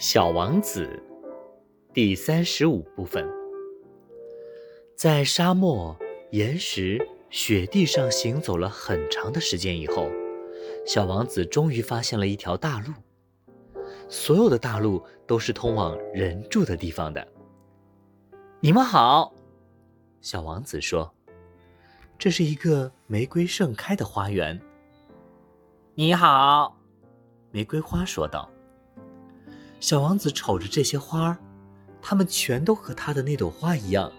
小王子，第三十五部分。在沙漠、岩石、雪地上行走了很长的时间以后，小王子终于发现了一条大路。所有的大路都是通往人住的地方的。你们好，小王子说：“这是一个玫瑰盛开的花园。”你好，玫瑰花说道。小王子瞅着这些花儿，它们全都和他的那朵花一样。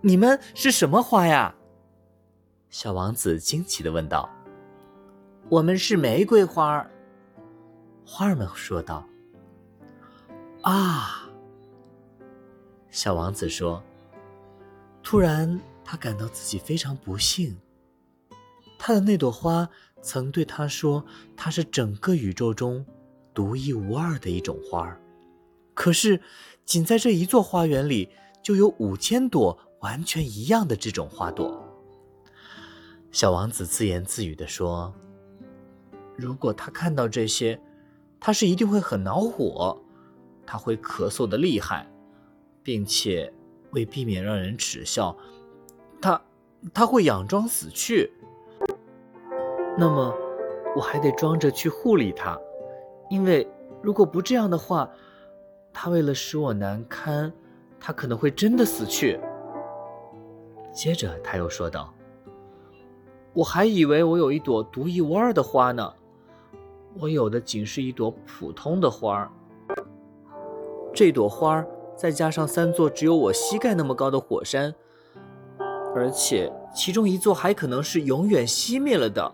你们是什么花呀？小王子惊奇的问道。我们是玫瑰花。花儿们说道。啊，小王子说。突然，他感到自己非常不幸。他的那朵花曾对他说：“它是整个宇宙中。”独一无二的一种花儿，可是，仅在这一座花园里，就有五千朵完全一样的这种花朵。小王子自言自语地说：“如果他看到这些，他是一定会很恼火，他会咳嗽的厉害，并且为避免让人耻笑，他他会佯装死去。那么，我还得装着去护理他。”因为如果不这样的话，他为了使我难堪，他可能会真的死去。接着他又说道：“我还以为我有一朵独一无二的花呢，我有的仅是一朵普通的花儿。这朵花儿再加上三座只有我膝盖那么高的火山，而且其中一座还可能是永远熄灭了的。”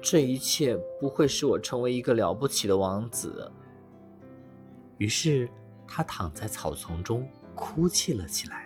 这一切不会使我成为一个了不起的王子。于是，他躺在草丛中哭泣了起来。